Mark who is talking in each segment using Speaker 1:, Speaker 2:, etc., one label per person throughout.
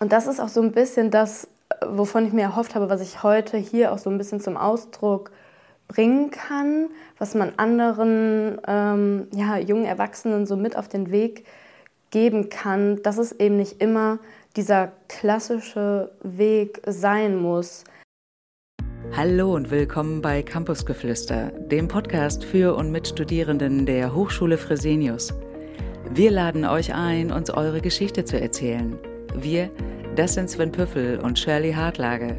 Speaker 1: und das ist auch so ein bisschen das, wovon ich mir erhofft habe, was ich heute hier auch so ein bisschen zum Ausdruck bringen kann, was man anderen ähm, ja, jungen Erwachsenen so mit auf den Weg geben kann, dass es eben nicht immer dieser klassische Weg sein muss.
Speaker 2: Hallo und willkommen bei Campusgeflüster, dem Podcast für und mit Studierenden der Hochschule Fresenius. Wir laden euch ein, uns eure Geschichte zu erzählen. Wir, das sind Sven Püffel und Shirley Hartlage.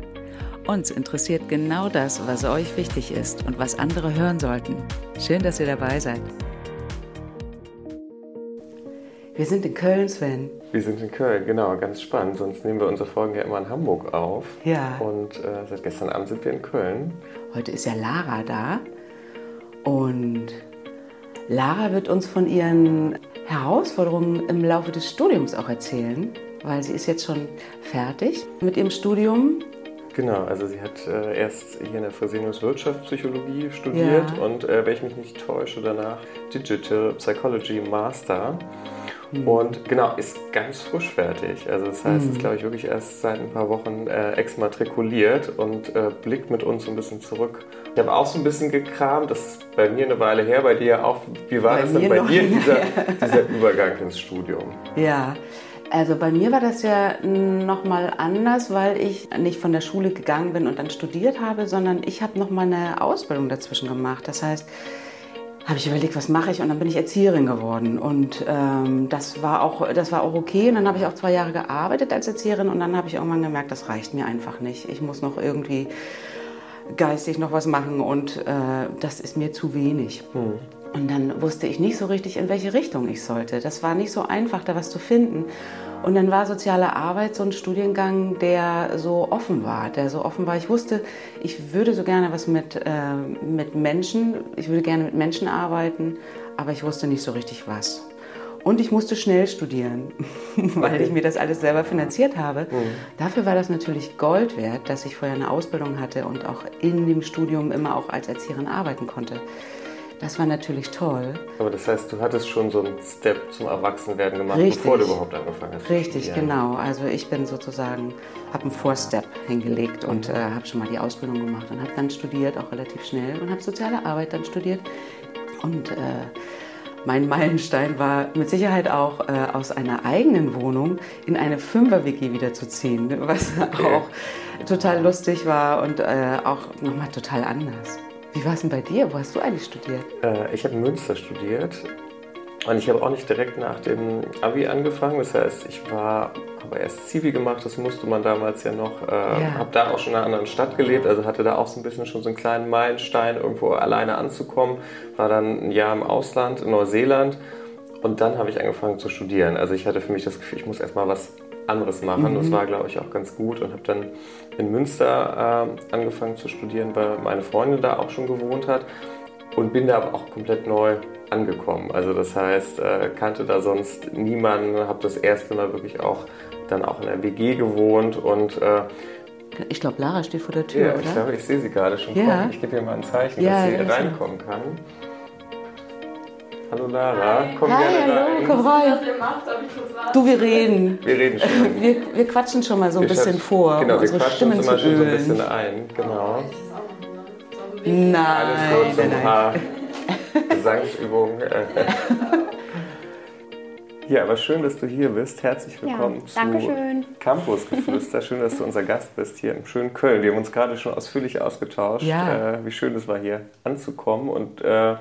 Speaker 2: Uns interessiert genau das, was euch wichtig ist und was andere hören sollten. Schön, dass ihr dabei seid. Wir sind in Köln, Sven.
Speaker 3: Wir sind in Köln, genau, ganz spannend. Sonst nehmen wir unsere Folgen ja immer in Hamburg auf.
Speaker 2: Ja.
Speaker 3: Und äh, seit gestern Abend sind wir in Köln.
Speaker 2: Heute ist ja Lara da. Und Lara wird uns von ihren Herausforderungen im Laufe des Studiums auch erzählen, weil sie ist jetzt schon fertig mit ihrem Studium
Speaker 3: Genau, also sie hat äh, erst hier in der Fresenius Wirtschaftspsychologie studiert
Speaker 2: Ja.
Speaker 3: und, äh, wenn ich mich nicht täusche, danach Digital Psychology Master.
Speaker 2: Hm.
Speaker 3: Und genau, ist ganz frisch fertig. Also das heißt,
Speaker 2: Hm.
Speaker 3: ist glaube ich wirklich erst seit ein paar Wochen äh, exmatrikuliert und äh, blickt mit uns so ein bisschen zurück. Ich habe auch so ein bisschen gekramt, das ist bei mir eine Weile her, bei dir auch. Wie war
Speaker 2: Bei
Speaker 3: das denn bei dir, dieser, dieser Übergang ins Studium?
Speaker 2: Ja, also bei mir war das ja nochmal anders, weil ich nicht von der Schule gegangen bin und dann studiert habe, sondern ich habe nochmal eine Ausbildung dazwischen gemacht. Das heißt, habe ich überlegt, was mache ich und dann bin ich Erzieherin geworden und ähm, das war auch das war auch okay und dann habe ich auch zwei Jahre gearbeitet als Erzieherin und dann habe ich irgendwann gemerkt, das reicht mir einfach nicht. Ich muss noch irgendwie geistig noch was machen und äh, das ist mir zu wenig. Und dann wusste ich nicht so richtig, in welche Richtung ich sollte. Das war nicht so einfach, da was zu finden. Und dann war soziale Arbeit so ein Studiengang, der so offen war, der so offen war. Ich wusste, ich würde so gerne was mit, äh, mit Menschen, ich würde gerne mit Menschen arbeiten, aber ich wusste nicht so richtig was. Und ich musste schnell studieren, weil ich mir das alles selber finanziert habe. Dafür war das natürlich Gold wert, dass ich vorher eine Ausbildung hatte und auch in dem Studium immer auch als Erzieherin arbeiten konnte. Das war natürlich toll.
Speaker 3: Aber das heißt, du hattest schon so einen Step zum Erwachsenwerden gemacht,
Speaker 2: Richtig.
Speaker 3: bevor du überhaupt angefangen hast.
Speaker 2: Richtig,
Speaker 3: studieren.
Speaker 2: genau. Also ich bin sozusagen, habe einen Four-Step hingelegt und äh, habe schon mal die Ausbildung gemacht und habe dann studiert, auch relativ schnell und habe soziale Arbeit dann studiert. Und äh, mein Meilenstein war mit Sicherheit auch äh, aus einer eigenen Wohnung in eine Fünfer-WG wiederzuziehen, was auch total lustig war und äh, auch nochmal total anders. Wie war es denn bei dir? Wo hast du eigentlich studiert?
Speaker 3: Äh, ich habe in Münster studiert und ich habe auch nicht direkt nach dem Abi angefangen. Das heißt, ich war, habe erst Zivi gemacht, das musste man damals ja noch. Äh,
Speaker 2: Ja.
Speaker 3: Habe da auch schon in einer anderen Stadt gelebt, also hatte da auch so ein bisschen schon so einen kleinen Meilenstein, irgendwo alleine anzukommen. War dann ein Jahr im Ausland, in Neuseeland. Und dann habe ich angefangen zu studieren. Also ich hatte für mich das Gefühl, ich muss erstmal was anderes machen. Das war, glaube ich, auch ganz gut und habe dann in Münster äh, angefangen zu studieren, weil meine Freundin da auch schon gewohnt hat und bin da aber auch komplett neu angekommen. Also das heißt, äh, kannte da sonst niemanden, habe das erste Mal wirklich auch dann auch in der WG gewohnt und äh,
Speaker 2: Ich glaube, Lara steht vor der Tür,
Speaker 3: ja,
Speaker 2: oder?
Speaker 3: ich glaube, ich sehe sie gerade schon
Speaker 2: Ja.
Speaker 3: kommen. Ich gebe ihr mal ein Zeichen,
Speaker 2: Ja,
Speaker 3: dass sie
Speaker 2: ja,
Speaker 3: reinkommen kann. Hallo Lara, komm
Speaker 2: Hi,
Speaker 3: gerne
Speaker 2: hallo,
Speaker 3: rein.
Speaker 2: komm rein.
Speaker 1: kurz?
Speaker 2: Du, wir reden.
Speaker 3: Wir reden schon.
Speaker 2: Wir, wir quatschen schon mal so ein
Speaker 3: Wir
Speaker 2: bisschen vor,
Speaker 3: Genau,
Speaker 2: um
Speaker 3: wir
Speaker 2: unsere
Speaker 3: quatschen
Speaker 2: Stimmen
Speaker 3: uns
Speaker 2: zu
Speaker 3: immer schon so ein bisschen ein. Genau.
Speaker 2: Nein,
Speaker 3: Alles gut, so
Speaker 2: nein,
Speaker 3: ein
Speaker 2: nein.
Speaker 3: paar Gesangsübungen. Ja, aber schön, dass du hier bist. Herzlich willkommen zu
Speaker 1: Dankeschön.
Speaker 3: Campusgeflüster. Schön, dass du unser Gast bist hier im schönen Köln. Wir haben uns gerade schon ausführlich ausgetauscht,
Speaker 2: Ja.
Speaker 3: äh, wie schön es war, hier anzukommen und äh,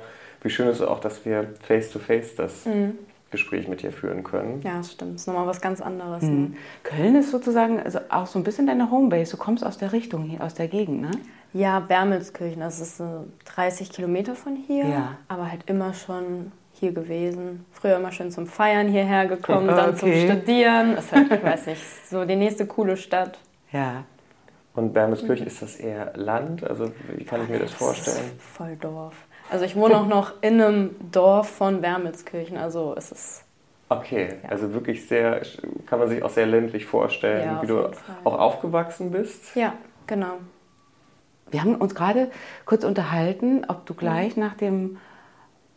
Speaker 3: wie schön es ist auch, dass wir face-to-face das
Speaker 1: Mhm.
Speaker 3: Gespräch mit dir führen können.
Speaker 1: Ja, das stimmt. Das ist nochmal was ganz anderes. Ne?
Speaker 2: Mhm. Köln ist sozusagen also auch so ein bisschen deine Homebase. Du kommst aus der Richtung hier, aus der Gegend, ne?
Speaker 1: Ja, Wermelskirchen, das ist so 30 Kilometer von hier,
Speaker 2: Ja.
Speaker 1: aber halt immer schon hier gewesen. Früher immer schön zum Feiern hierher gekommen, dann zum
Speaker 2: Okay.
Speaker 1: Studieren. Das ist halt, ich weiß nicht, so die nächste coole Stadt.
Speaker 2: Ja.
Speaker 3: Und Wermelskirchen, ist das eher Land? Also wie kann ich mir das vorstellen?
Speaker 1: ist voll Dorf. Also ich wohne auch noch in einem Dorf von Wermelskirchen, also es ist
Speaker 3: Okay, also wirklich sehr, kann man sich auch sehr ländlich vorstellen,
Speaker 1: Ja,
Speaker 3: wie du
Speaker 1: Fall.
Speaker 3: auch aufgewachsen bist.
Speaker 1: ja, genau.
Speaker 2: Wir haben uns gerade kurz unterhalten, ob du gleich nach dem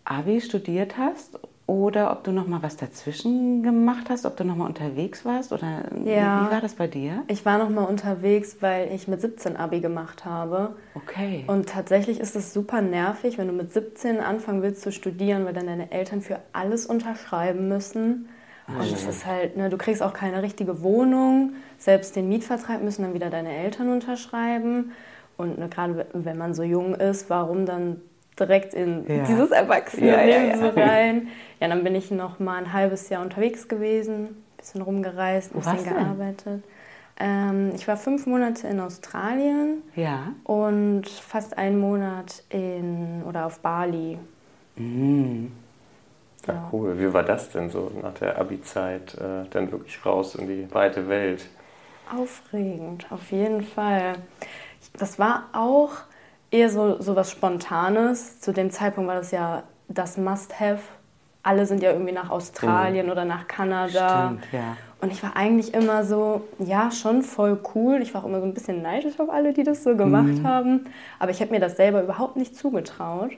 Speaker 2: Abi studiert hast oder ob du noch mal was dazwischen gemacht hast, ob du noch mal unterwegs warst oder
Speaker 1: Ja.
Speaker 2: wie war das bei dir?
Speaker 1: Ich war noch mal unterwegs, weil ich mit 17 Abi gemacht habe.
Speaker 2: Okay.
Speaker 1: Und tatsächlich ist es super nervig, wenn du mit 17 anfangen willst zu studieren, weil dann deine Eltern für alles unterschreiben müssen. Und es ist halt, ne, du kriegst auch keine richtige Wohnung. Selbst den Mietvertrag müssen dann wieder deine Eltern unterschreiben. Und ne, gerade wenn man so jung ist, warum dann direkt in
Speaker 2: Ja.
Speaker 1: dieses Erwachsene
Speaker 2: Ja, ja, ja.
Speaker 1: so rein? Ja, dann bin ich noch mal ein halbes Jahr unterwegs gewesen, bisschen rumgereist, ein bisschen gearbeitet. Ähm, ich war fünf Monate in Australien
Speaker 2: ja.
Speaker 1: und fast einen Monat in oder auf Bali.
Speaker 2: Mhm.
Speaker 3: Ja, cool. Wie war das denn so nach der Abi-Zeit, äh, dann wirklich raus in die weite Welt?
Speaker 1: Aufregend, auf jeden Fall. Das war auch eher so, so was Spontanes. Zu dem Zeitpunkt war das ja das Must-Have. Alle sind ja irgendwie nach Australien oder nach Kanada.
Speaker 2: Stimmt, ja.
Speaker 1: Und ich war eigentlich immer so, ja, schon voll cool. Ich war auch immer so ein bisschen neidisch auf alle, die das so gemacht haben. Aber ich habe mir das selber überhaupt nicht zugetraut.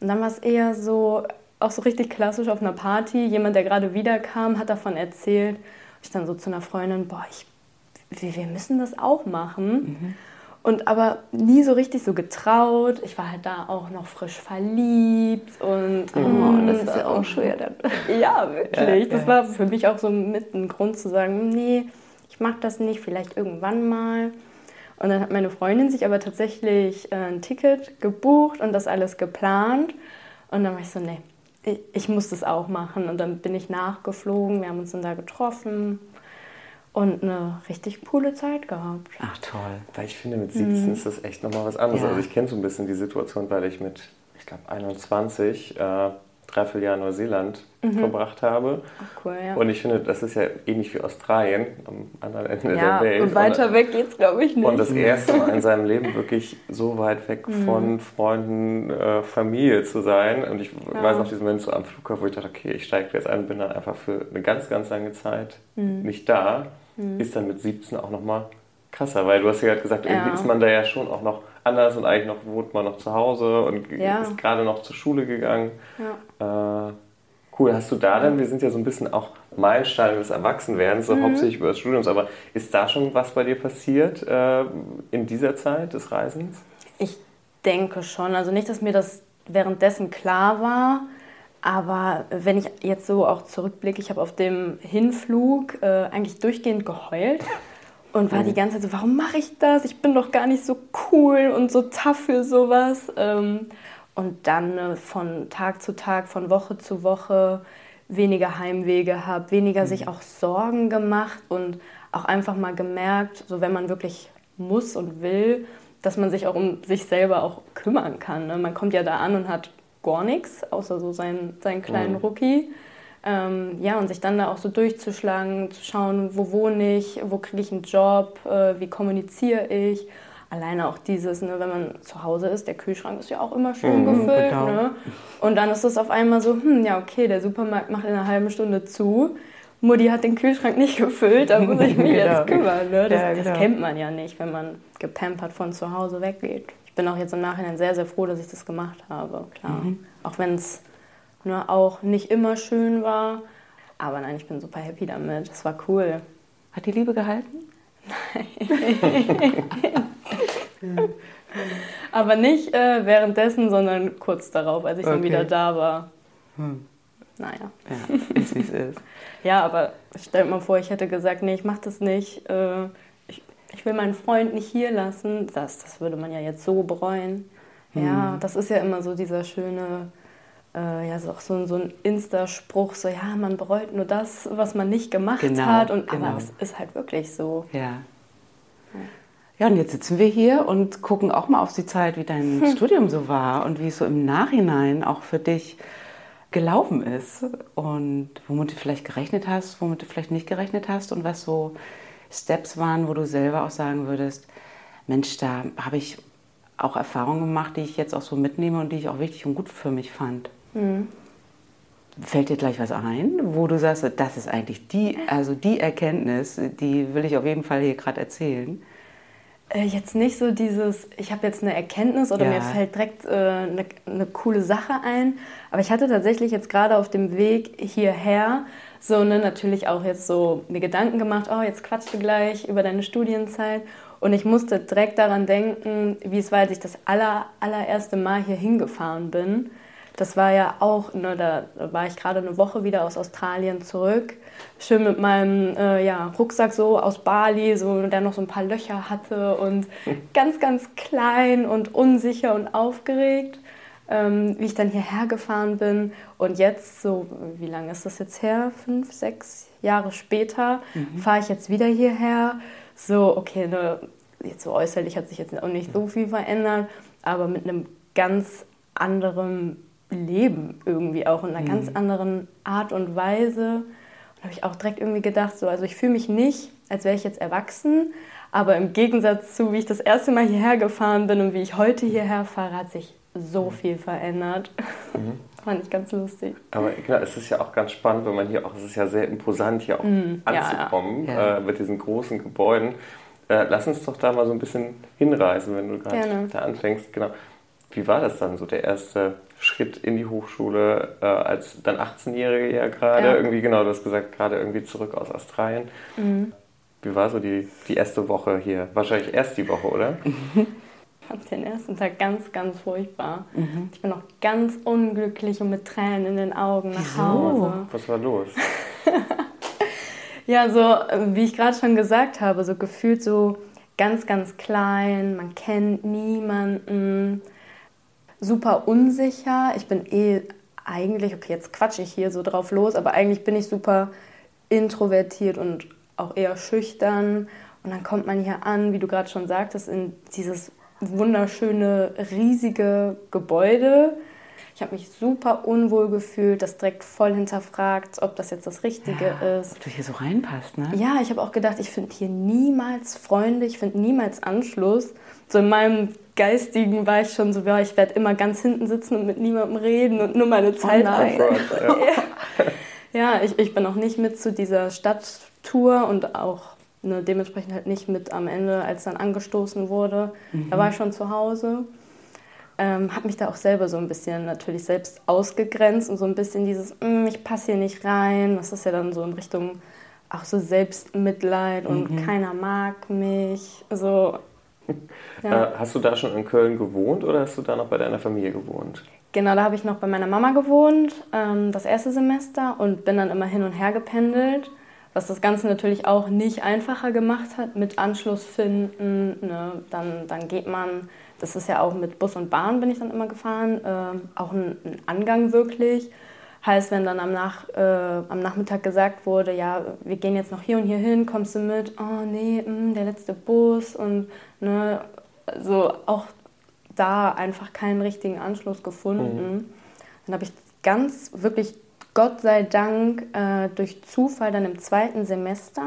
Speaker 1: Und dann war es eher so, auch so richtig klassisch auf einer Party. Jemand, der gerade wiederkam, hat davon erzählt. Ich dann so zu einer Freundin, boah, ich, wir, wir müssen das auch machen. Und aber nie so richtig so getraut. Ich war halt da auch noch frisch verliebt und
Speaker 2: Oh, das ist ja auch schwer dann.
Speaker 1: ja, wirklich.
Speaker 2: Ja,
Speaker 1: das
Speaker 2: ja.
Speaker 1: war für mich auch so mit ein Grund zu sagen, nee, ich mag das nicht, vielleicht irgendwann mal. Und dann hat meine Freundin sich aber tatsächlich äh, ein Ticket gebucht und das alles geplant. Und dann war ich so, nee, ich, ich muss das auch machen. Und dann bin ich nachgeflogen, wir haben uns dann da getroffen und eine richtig coole Zeit gehabt.
Speaker 2: Ach toll.
Speaker 3: Weil ich finde, mit 17 ist das echt nochmal was anderes.
Speaker 2: Ja.
Speaker 3: Also ich kenne so ein bisschen die Situation, weil ich mit, ich glaube, 21 äh, dreiviertel Jahr Neuseeland verbracht habe.
Speaker 1: Ach cool, ja.
Speaker 3: Und ich finde, das ist ja ähnlich wie Australien am anderen Ende
Speaker 1: ja,
Speaker 3: der Welt.
Speaker 1: und weiter weg geht's, glaube ich, nicht.
Speaker 3: Und das erste Mal in seinem Leben wirklich so weit weg von Freunden, äh, Familie zu sein. Und ich weiß noch diesen Moment so am Flughafen, wo ich dachte, okay, ich steige jetzt ein, bin dann einfach für eine ganz, ganz lange Zeit nicht da. Ist dann mit 17 auch nochmal krasser, weil du hast ja gerade gesagt, irgendwie
Speaker 1: Ja.
Speaker 3: ist man da ja schon auch noch anders und eigentlich noch wohnt man noch zu Hause und
Speaker 1: Ja.
Speaker 3: ist gerade noch zur Schule gegangen.
Speaker 1: ja.
Speaker 3: Äh, cool, hast du da dann, wir sind ja so ein bisschen auch Meilensteine des Erwachsenwerdens, so hauptsächlich über das Studiums, aber ist da schon was bei dir passiert äh, in dieser Zeit des Reisens?
Speaker 1: Ich denke schon. Also nicht, dass mir das währenddessen klar war, aber wenn ich jetzt so auch zurückblicke, ich habe auf dem Hinflug äh, eigentlich durchgehend geheult und war die ganze Zeit so, warum mache ich das? Ich bin doch gar nicht so cool und so tough für sowas. Ähm, und dann äh, von Tag zu Tag, von Woche zu Woche weniger Heimweh gehabt, weniger sich auch Sorgen gemacht und auch einfach mal gemerkt, so wenn man wirklich muss und will, dass man sich auch um sich selber auch kümmern kann. Ne? Man kommt ja da an und hat gar nichts, außer so seinen, seinen kleinen
Speaker 3: Mhm.
Speaker 1: Rookie. Ähm, ja, und sich dann da auch so durchzuschlagen, zu schauen, wo wohne ich, wo kriege ich einen Job, äh, wie kommuniziere ich. Alleine auch dieses, ne, wenn man zu Hause ist, der Kühlschrank ist ja auch immer schön
Speaker 3: Mhm,
Speaker 1: gefüllt.
Speaker 2: genau.
Speaker 1: Ne? Und dann ist es auf einmal so, hm, ja, okay, der Supermarkt macht in einer halben Stunde zu. Mutti hat den Kühlschrank nicht gefüllt, da muss ich mich
Speaker 2: Genau.
Speaker 1: jetzt kümmern. Ne? Das,
Speaker 2: Ja,
Speaker 1: das
Speaker 2: genau.
Speaker 1: kennt man ja nicht, wenn man gepampert von zu Hause weggeht. Ich bin auch jetzt im Nachhinein sehr, sehr froh, dass ich das gemacht habe, klar.
Speaker 2: Mhm.
Speaker 1: Auch wenn es ne, auch nicht immer schön war. Aber nein, ich bin super happy damit. Das war cool.
Speaker 2: Hat die Liebe gehalten?
Speaker 1: Aber nicht äh, währenddessen, sondern kurz darauf, als ich dann
Speaker 2: Okay.
Speaker 1: wieder da war.
Speaker 2: Hm.
Speaker 1: Naja.
Speaker 2: Ja, ist es ist.
Speaker 1: Ja, aber stell mal vor, ich hätte gesagt, nee, ich mach das nicht. Äh, ich, will meinen Freund nicht hier lassen. Das, das würde man ja jetzt so bereuen.
Speaker 2: Hm.
Speaker 1: Ja, das ist ja immer so dieser schöne, äh, ja, so, auch so, ein- so ein Insta-Spruch, so, ja, man bereut nur das, was man nicht gemacht
Speaker 2: Genau,
Speaker 1: hat. Und,
Speaker 2: genau.
Speaker 1: Aber es ist halt wirklich so.
Speaker 2: Ja. Ja, und jetzt sitzen wir hier und gucken auch mal auf die Zeit, wie dein
Speaker 1: Hm.
Speaker 2: Studium so war und wie es so im Nachhinein auch für dich gelaufen ist und womit du vielleicht gerechnet hast, womit du vielleicht nicht gerechnet hast und was so Steps waren, wo du selber auch sagen würdest, Mensch, da habe ich auch Erfahrungen gemacht, die ich jetzt auch so mitnehme und die ich auch wichtig und gut für mich fand. Fällt dir gleich was ein, wo du sagst, das ist eigentlich die, also die Erkenntnis, die will ich auf jeden Fall hier gerade erzählen?
Speaker 1: Äh, jetzt nicht so dieses, ich habe jetzt eine Erkenntnis oder ja. mir fällt direkt äh, eine, eine coole Sache ein. Aber ich hatte tatsächlich jetzt gerade auf dem Weg hierher so ne, natürlich auch jetzt so mir Gedanken gemacht, oh, jetzt quatschst du gleich über deine Studienzeit. Und ich musste direkt daran denken, wie es war, als ich das aller, allererste Mal hier hingefahren bin. Das war ja auch, ne, da war ich gerade eine Woche wieder aus Australien zurück. Schön mit meinem äh, ja, Rucksack so aus Bali, so, der noch so ein paar Löcher hatte und ganz, ganz klein und unsicher und aufgeregt, ähm, wie ich dann hierher gefahren bin. Und jetzt, so, wie lange ist das jetzt her? Fünf, sechs Jahre später mhm. fahre ich jetzt wieder hierher. So, okay, ne, jetzt so äußerlich hat sich jetzt auch nicht so viel verändert, aber mit einem ganz anderen Leben irgendwie auch in einer mhm. ganz anderen Art und Weise. Und da habe ich auch direkt irgendwie gedacht, so, also ich fühle mich nicht, als wäre ich jetzt erwachsen, aber im Gegensatz zu, wie ich das erste Mal hierher gefahren bin und wie ich heute hierher fahre, hat sich so mhm. viel verändert. Mhm. Fand ich ganz lustig.
Speaker 3: Aber genau, es ist ja auch ganz spannend, wenn man hier auch, es ist ja sehr imposant, hier auch mhm. anzukommen ja, ja. Äh, mit diesen großen Gebäuden. Äh, lass uns doch da mal so ein bisschen hinreisen, wenn du gerade da anfängst. Genau. Wie war das dann so, der erste Schritt in die Hochschule äh, als dann 18-Jährige ja gerade? Ja. Irgendwie, genau, du hast gesagt, gerade irgendwie zurück aus Australien. Mhm. Wie war so die, die erste Woche hier? Wahrscheinlich erst die Woche, oder?
Speaker 1: Ich fand den ersten Tag ganz, ganz furchtbar. Mhm. Ich bin noch ganz unglücklich und mit Tränen in den Augen nach Wieso? Hause.
Speaker 3: Was war los?
Speaker 1: ja, so wie ich gerade schon gesagt habe, so gefühlt so ganz, ganz klein, man kennt niemanden super unsicher. Ich bin eh eigentlich, okay, jetzt quatsche ich hier so drauf los, aber eigentlich bin ich super introvertiert und auch eher schüchtern. Und dann kommt man hier an, wie du gerade schon sagtest, in dieses wunderschöne, riesige Gebäude. Ich habe mich super unwohl gefühlt, das direkt voll hinterfragt, ob das jetzt das Richtige ja, ist.
Speaker 2: Ob du hier so reinpasst, ne?
Speaker 1: Ja, ich habe auch gedacht, ich finde hier niemals Freunde, ich finde niemals Anschluss. So in meinem Geistigen war ich schon so, ja, ich werde immer ganz hinten sitzen und mit niemandem reden und nur meine Zeit oh ja. ja, ich, ich bin auch nicht mit zu dieser Stadttour und auch ne, dementsprechend halt nicht mit am Ende, als dann angestoßen wurde. Mhm. Da war ich schon zu Hause. Ähm, habe mich da auch selber so ein bisschen natürlich selbst ausgegrenzt und so ein bisschen dieses, mm, ich passe hier nicht rein. Das ist ja dann so in Richtung auch so Selbstmitleid und mhm. keiner mag mich. So
Speaker 3: ja. Äh, hast du da schon in Köln gewohnt oder hast du da noch bei deiner Familie gewohnt?
Speaker 1: Genau, da habe ich noch bei meiner Mama gewohnt, ähm, das erste Semester und bin dann immer hin und her gependelt, was das Ganze natürlich auch nicht einfacher gemacht hat mit Anschluss finden. Ne? Dann, dann geht man, das ist ja auch mit Bus und Bahn bin ich dann immer gefahren, äh, auch ein, ein Angang wirklich. Heißt, wenn dann am, Nach, äh, am Nachmittag gesagt wurde, ja, wir gehen jetzt noch hier und hier hin, kommst du mit? Oh nee, mh, mm, der letzte Bus und ne, so auch da einfach keinen richtigen Anschluss gefunden. Mhm. Dann habe ich ganz wirklich, Gott sei Dank, äh, durch Zufall dann im zweiten Semester,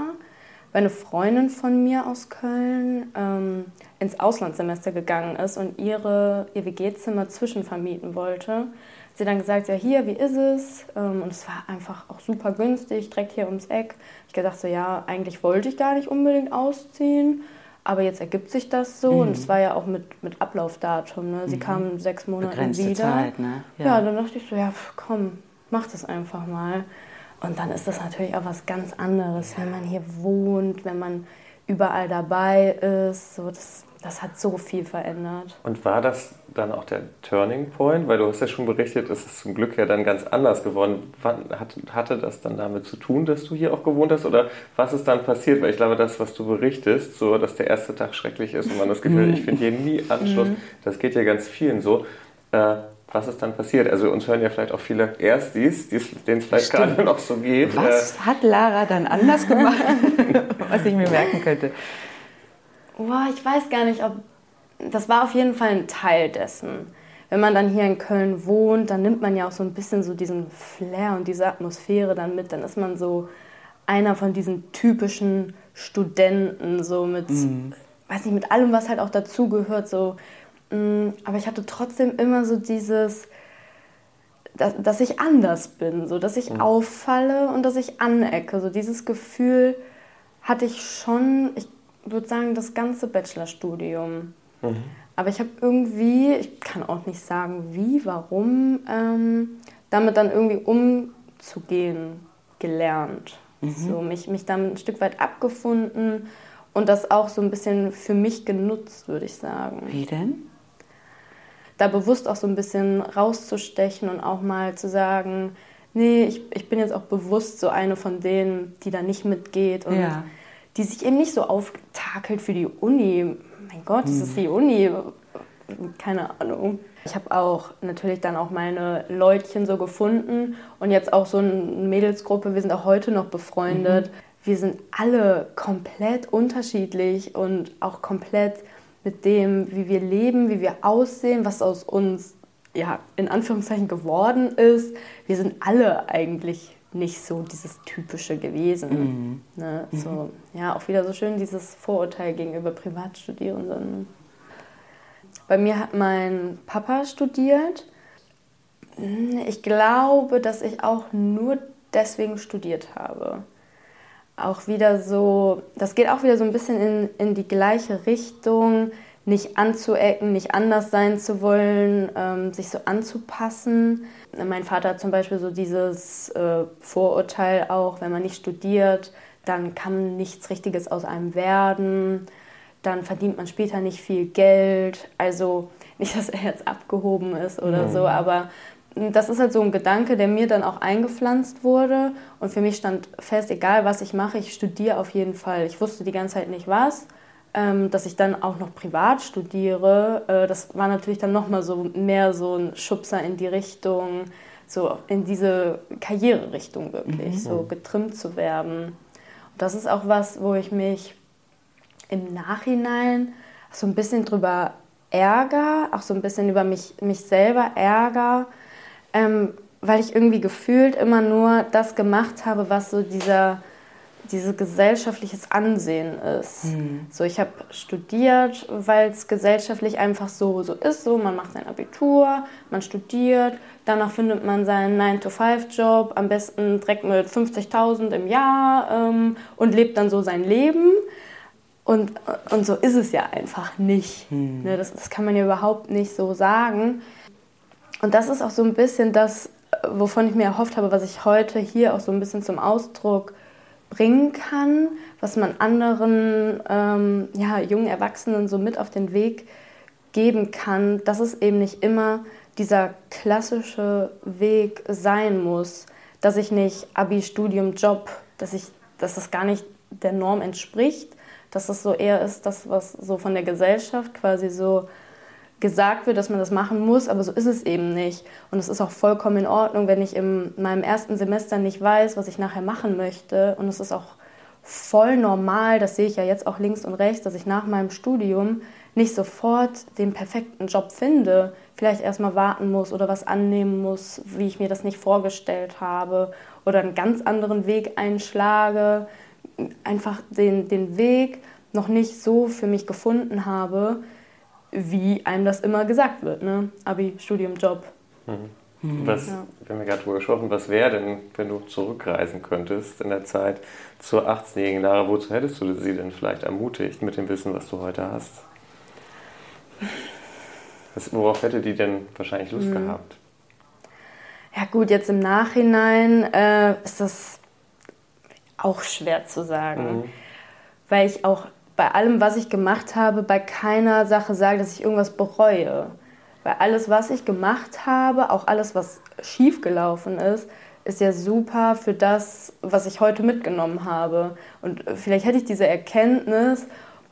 Speaker 1: weil eine Freundin von mir aus Köln ähm, ins Auslandssemester gegangen ist und ihre, ihr WG-Zimmer zwischenvermieten wollte sie dann gesagt, ja hier, wie ist es? Ähm, und es war einfach auch super günstig, direkt hier ums Eck. Ich gedacht so, ja, eigentlich wollte ich gar nicht unbedingt ausziehen, aber jetzt ergibt sich das so. Mhm. Und es war ja auch mit, mit Ablaufdatum. Ne? Sie mhm. kam sechs Monate wieder. Zeit, ne? ja. ja, dann dachte ich so, ja, komm, mach das einfach mal. Und dann ist das natürlich auch was ganz anderes, wenn man hier wohnt, wenn man überall dabei ist. So, das das hat so viel verändert.
Speaker 3: Und war das dann auch der Turning Point? Weil du hast ja schon berichtet, es ist zum Glück ja dann ganz anders geworden. Hat, hatte das dann damit zu tun, dass du hier auch gewohnt hast? Oder was ist dann passiert? Weil ich glaube, das, was du berichtest, so dass der erste Tag schrecklich ist und man das Gefühl, ich finde hier nie Anschluss, mhm. das geht ja ganz vielen so. Äh, was ist dann passiert? Also uns hören ja vielleicht auch viele Erstis, denen es vielleicht Stimmt. gerade noch so geht.
Speaker 2: Was äh, hat Lara dann anders gemacht, was ich mir merken könnte?
Speaker 1: Boah, ich weiß gar nicht, ob. Das war auf jeden Fall ein Teil dessen. Wenn man dann hier in Köln wohnt, dann nimmt man ja auch so ein bisschen so diesen Flair und diese Atmosphäre dann mit. Dann ist man so einer von diesen typischen Studenten, so mit, mhm. weiß nicht, mit allem, was halt auch dazugehört. So. Mm, aber ich hatte trotzdem immer so dieses, dass, dass ich anders bin, so dass ich mhm. auffalle und dass ich anecke. So dieses Gefühl hatte ich schon, ich würde sagen, das ganze Bachelorstudium. Mhm. Aber ich habe irgendwie, ich kann auch nicht sagen, wie, warum, ähm, damit dann irgendwie umzugehen gelernt. Mhm. So, mich, mich damit ein Stück weit abgefunden und das auch so ein bisschen für mich genutzt, würde ich sagen.
Speaker 2: Wie denn?
Speaker 1: Da bewusst auch so ein bisschen rauszustechen und auch mal zu sagen, nee, ich, ich bin jetzt auch bewusst so eine von denen, die da nicht mitgeht und ja. die sich eben nicht so auftakelt für die Uni. Mein Gott, das ist hm. die Uni. Keine Ahnung. Ich habe auch natürlich dann auch meine Leutchen so gefunden und jetzt auch so eine Mädelsgruppe. Wir sind auch heute noch befreundet. Mhm. Wir sind alle komplett unterschiedlich und auch komplett mit dem, wie wir leben, wie wir aussehen, was aus uns ja in Anführungszeichen geworden ist. Wir sind alle eigentlich nicht so dieses typische gewesen. Mhm. Ne? So, mhm. ja, auch wieder so schön dieses Vorurteil gegenüber Privatstudierenden. Bei mir hat mein Papa studiert. Ich glaube, dass ich auch nur deswegen studiert habe. Auch wieder so, das geht auch wieder so ein bisschen in, in die gleiche Richtung, nicht anzuecken, nicht anders sein zu wollen, ähm, sich so anzupassen. Mein Vater hat zum Beispiel so dieses äh, Vorurteil auch, wenn man nicht studiert, dann kann nichts Richtiges aus einem werden dann verdient man später nicht viel Geld. Also nicht, dass er jetzt abgehoben ist oder mhm. so, aber das ist halt so ein Gedanke, der mir dann auch eingepflanzt wurde. Und für mich stand fest, egal was ich mache, ich studiere auf jeden Fall. Ich wusste die ganze Zeit nicht was. Ähm, dass ich dann auch noch privat studiere, äh, das war natürlich dann nochmal so mehr so ein Schubser in die Richtung, so in diese Karriererichtung wirklich, mhm. so getrimmt zu werden. Und das ist auch was, wo ich mich im Nachhinein so ein bisschen drüber ärger, auch so ein bisschen über mich, mich selber ärger, ähm, weil ich irgendwie gefühlt immer nur das gemacht habe, was so dieser dieses gesellschaftliches Ansehen ist. Mhm. So, ich habe studiert, weil es gesellschaftlich einfach so, so ist. So, man macht sein Abitur, man studiert, danach findet man seinen 9-to-5-Job, am besten direkt mit 50.000 im Jahr ähm, und lebt dann so sein Leben. Und, und so ist es ja einfach nicht. Hm. Ne, das, das kann man ja überhaupt nicht so sagen. Und das ist auch so ein bisschen das, wovon ich mir erhofft habe, was ich heute hier auch so ein bisschen zum Ausdruck bringen kann, was man anderen ähm, ja, jungen Erwachsenen so mit auf den Weg geben kann, dass es eben nicht immer dieser klassische Weg sein muss, dass ich nicht Abi, Studium, Job, dass, ich, dass das gar nicht der Norm entspricht, dass das so eher ist, das, was so von der Gesellschaft quasi so gesagt wird, dass man das machen muss, aber so ist es eben nicht. Und es ist auch vollkommen in Ordnung, wenn ich in meinem ersten Semester nicht weiß, was ich nachher machen möchte. Und es ist auch voll normal, das sehe ich ja jetzt auch links und rechts, dass ich nach meinem Studium nicht sofort den perfekten Job finde, vielleicht erstmal warten muss oder was annehmen muss, wie ich mir das nicht vorgestellt habe oder einen ganz anderen Weg einschlage, einfach den, den Weg noch nicht so für mich gefunden habe, wie einem das immer gesagt wird. Ne? Abi, Studium, Job.
Speaker 3: Mhm. Was, ja. wir haben ja gerade drüber gesprochen, was wäre denn, wenn du zurückreisen könntest in der Zeit zur 18-jährigen Lara, wozu hättest du sie denn vielleicht ermutigt mit dem Wissen, was du heute hast? Was, worauf hätte die denn wahrscheinlich Lust mhm. gehabt?
Speaker 1: Ja gut, jetzt im Nachhinein äh, ist das auch schwer zu sagen, mhm. weil ich auch bei allem, was ich gemacht habe, bei keiner Sache sage, dass ich irgendwas bereue. Weil alles, was ich gemacht habe, auch alles, was schiefgelaufen ist, ist ja super für das, was ich heute mitgenommen habe. Und vielleicht hätte ich diese Erkenntnis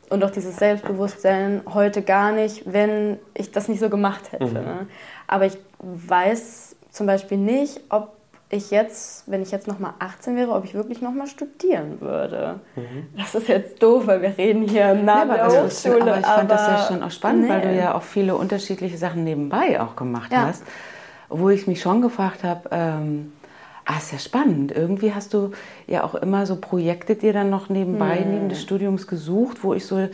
Speaker 1: und auch dieses Selbstbewusstsein heute gar nicht, wenn ich das nicht so gemacht hätte. Mhm. Ne? Aber ich weiß zum Beispiel nicht, ob ich jetzt, wenn ich jetzt noch mal 18 wäre, ob ich wirklich noch mal studieren würde. Mhm. Das ist jetzt doof, weil wir reden hier im Namen ja, der Hochschule.
Speaker 2: Aber ich fand das ja schon auch spannend, nee. weil du ja auch viele unterschiedliche Sachen nebenbei auch gemacht ja. hast, wo ich mich schon gefragt habe, ähm, ah, ist ja spannend. Irgendwie hast du ja auch immer so Projekte dir dann noch nebenbei, mhm. neben des Studiums gesucht, wo ich so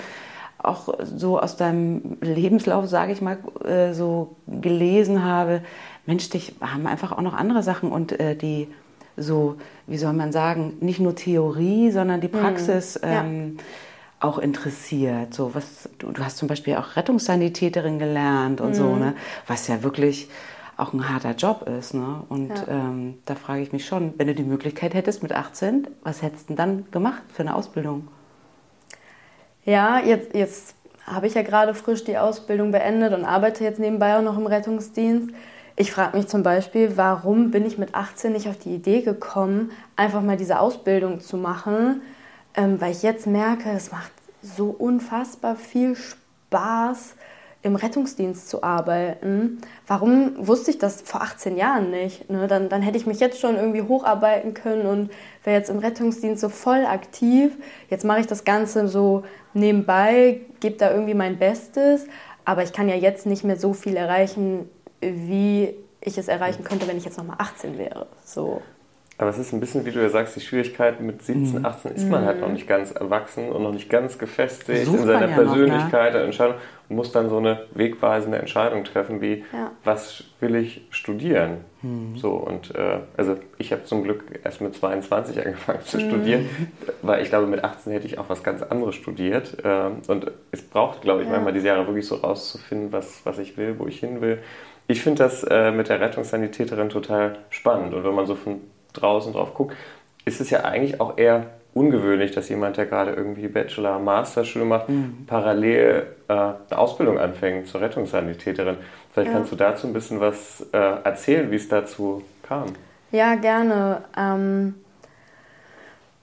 Speaker 2: auch so aus deinem Lebenslauf, sage ich mal, äh, so gelesen habe, Mensch, dich haben einfach auch noch andere Sachen und äh, die so, wie soll man sagen, nicht nur Theorie, sondern die hm, Praxis. Mhm. Ja. Ähm, auch interessiert? So was, du, du hast zum Beispiel auch Rettungssanitäterin gelernt und mhm. so, ne? Was ja wirklich auch ein harter Job ist. Ne? Und ja. ähm, da frage ich mich schon, wenn du die Möglichkeit hättest mit 18, was hättest du dann gemacht für eine Ausbildung?
Speaker 1: Ja, jetzt, jetzt habe ich ja gerade frisch die Ausbildung beendet und arbeite jetzt nebenbei auch noch im Rettungsdienst. Ich frage mich zum Beispiel, warum bin ich mit 18 nicht auf die Idee gekommen, einfach mal diese Ausbildung zu machen, ähm, weil ich jetzt merke, es macht so unfassbar viel Spaß, im Rettungsdienst zu arbeiten. Warum wusste ich das vor 18 Jahren nicht? Ne? Dann, dann hätte ich mich jetzt schon irgendwie hocharbeiten können und wäre jetzt im Rettungsdienst so voll aktiv. Jetzt mache ich das Ganze so nebenbei, gebe da irgendwie mein Bestes, aber ich kann ja jetzt nicht mehr so viel erreichen, wie ich es erreichen könnte, wenn ich jetzt nochmal 18 wäre. So.
Speaker 3: Aber es ist ein bisschen, wie du ja sagst, die Schwierigkeit mit 17, 18 mhm. ist man halt noch mhm. nicht ganz erwachsen und noch nicht ganz gefestigt Sucht in seiner ja Persönlichkeit noch, ne? Entscheidung und muss dann so eine wegweisende Entscheidung treffen, wie ja. was will ich studieren? Mhm. So und äh, also ich habe zum Glück erst mit 22 angefangen zu mhm. studieren, weil ich glaube mit 18 hätte ich auch was ganz anderes studiert äh, und es braucht, glaube ich, ja. manchmal diese Jahre wirklich so rauszufinden, was, was ich will, wo ich hin will. Ich finde das äh, mit der Rettungssanitäterin total spannend und wenn man so von draußen drauf guckt, ist es ja eigentlich auch eher ungewöhnlich, dass jemand, der gerade irgendwie Bachelor, Masterschule macht, mhm. parallel äh, eine Ausbildung anfängt zur Rettungssanitäterin. Vielleicht ja. kannst du dazu ein bisschen was äh, erzählen, wie es dazu kam.
Speaker 1: Ja, gerne. Ähm,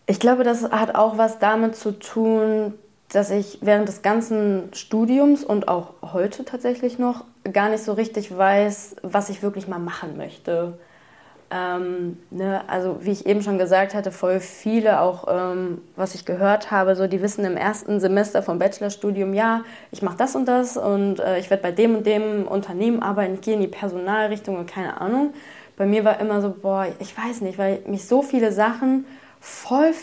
Speaker 1: ich glaube, das hat auch was damit zu tun, dass ich während des ganzen Studiums und auch heute tatsächlich noch gar nicht so richtig weiß, was ich wirklich mal machen möchte. Ähm, ne, also wie ich eben schon gesagt hatte, voll viele auch, ähm, was ich gehört habe, so die wissen im ersten Semester vom Bachelorstudium, ja, ich mache das und das und äh, ich werde bei dem und dem Unternehmen arbeiten, gehe in die Personalrichtung und keine Ahnung. Bei mir war immer so, boah, ich weiß nicht, weil mich so viele Sachen voll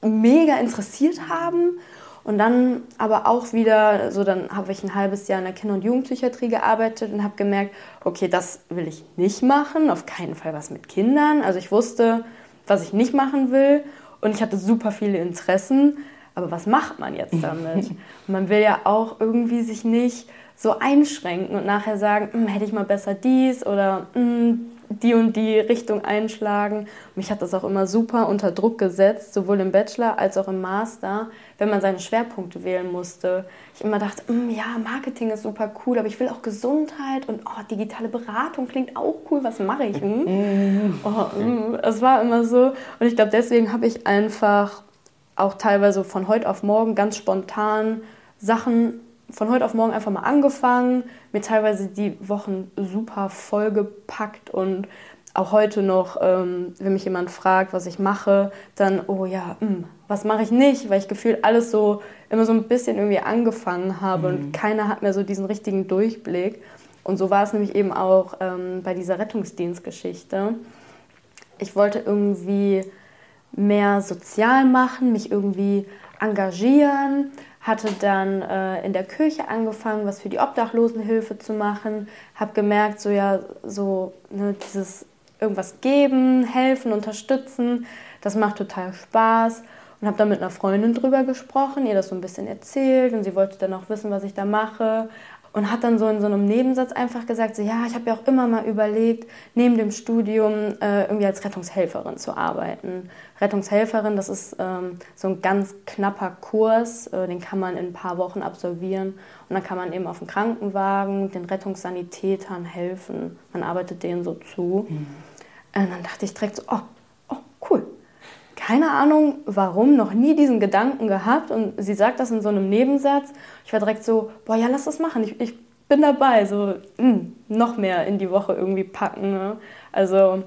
Speaker 1: mega interessiert haben und dann aber auch wieder, so dann habe ich ein halbes Jahr in der Kinder- und Jugendpsychiatrie gearbeitet und habe gemerkt, okay, das will ich nicht machen, auf keinen Fall was mit Kindern. Also ich wusste, was ich nicht machen will und ich hatte super viele Interessen, aber was macht man jetzt damit? man will ja auch irgendwie sich nicht so einschränken und nachher sagen, hm, hätte ich mal besser dies oder hm, die und die Richtung einschlagen. Mich hat das auch immer super unter Druck gesetzt, sowohl im Bachelor als auch im Master, wenn man seine Schwerpunkte wählen musste. Ich immer dachte, mm, ja, Marketing ist super cool, aber ich will auch Gesundheit und oh, digitale Beratung klingt auch cool, was mache ich? Hm? Oh, mm, es war immer so. Und ich glaube, deswegen habe ich einfach auch teilweise von heute auf morgen ganz spontan Sachen von heute auf morgen einfach mal angefangen, mir teilweise die Wochen super vollgepackt und auch heute noch, ähm, wenn mich jemand fragt, was ich mache, dann, oh ja, mh, hm, was mache ich nicht, weil ich gefühlt alles so immer so ein bisschen irgendwie angefangen habe mhm. und keiner hat mehr so diesen richtigen Durchblick. Und so war es nämlich eben auch ähm, bei dieser Rettungsdienstgeschichte. Ich wollte irgendwie mehr sozial machen, mich irgendwie engagieren, hatte dann äh, in der Kirche angefangen, was für die Obdachlosenhilfe zu machen, habe gemerkt, so ja, so ne, dieses irgendwas geben, helfen, unterstützen, das macht total Spaß und habe dann mit einer Freundin drüber gesprochen, ihr das so ein bisschen erzählt und sie wollte dann auch wissen, was ich da mache und hat dann so in so einem Nebensatz einfach gesagt, so ja, ich habe ja auch immer mal überlegt, neben dem Studium äh, irgendwie als Rettungshelferin zu arbeiten. Rettungshelferin, das ist ähm, so ein ganz knapper Kurs, äh, den kann man in ein paar Wochen absolvieren und dann kann man eben auf dem Krankenwagen den Rettungssanitätern helfen. Man arbeitet denen so zu. Mhm. Und dann dachte ich direkt so, oh. Keine Ahnung, warum, noch nie diesen Gedanken gehabt. Und sie sagt das in so einem Nebensatz. Ich war direkt so, boah, ja, lass das machen. Ich, ich bin dabei. So, mh, hm, noch mehr in die Woche irgendwie packen. Ne? Also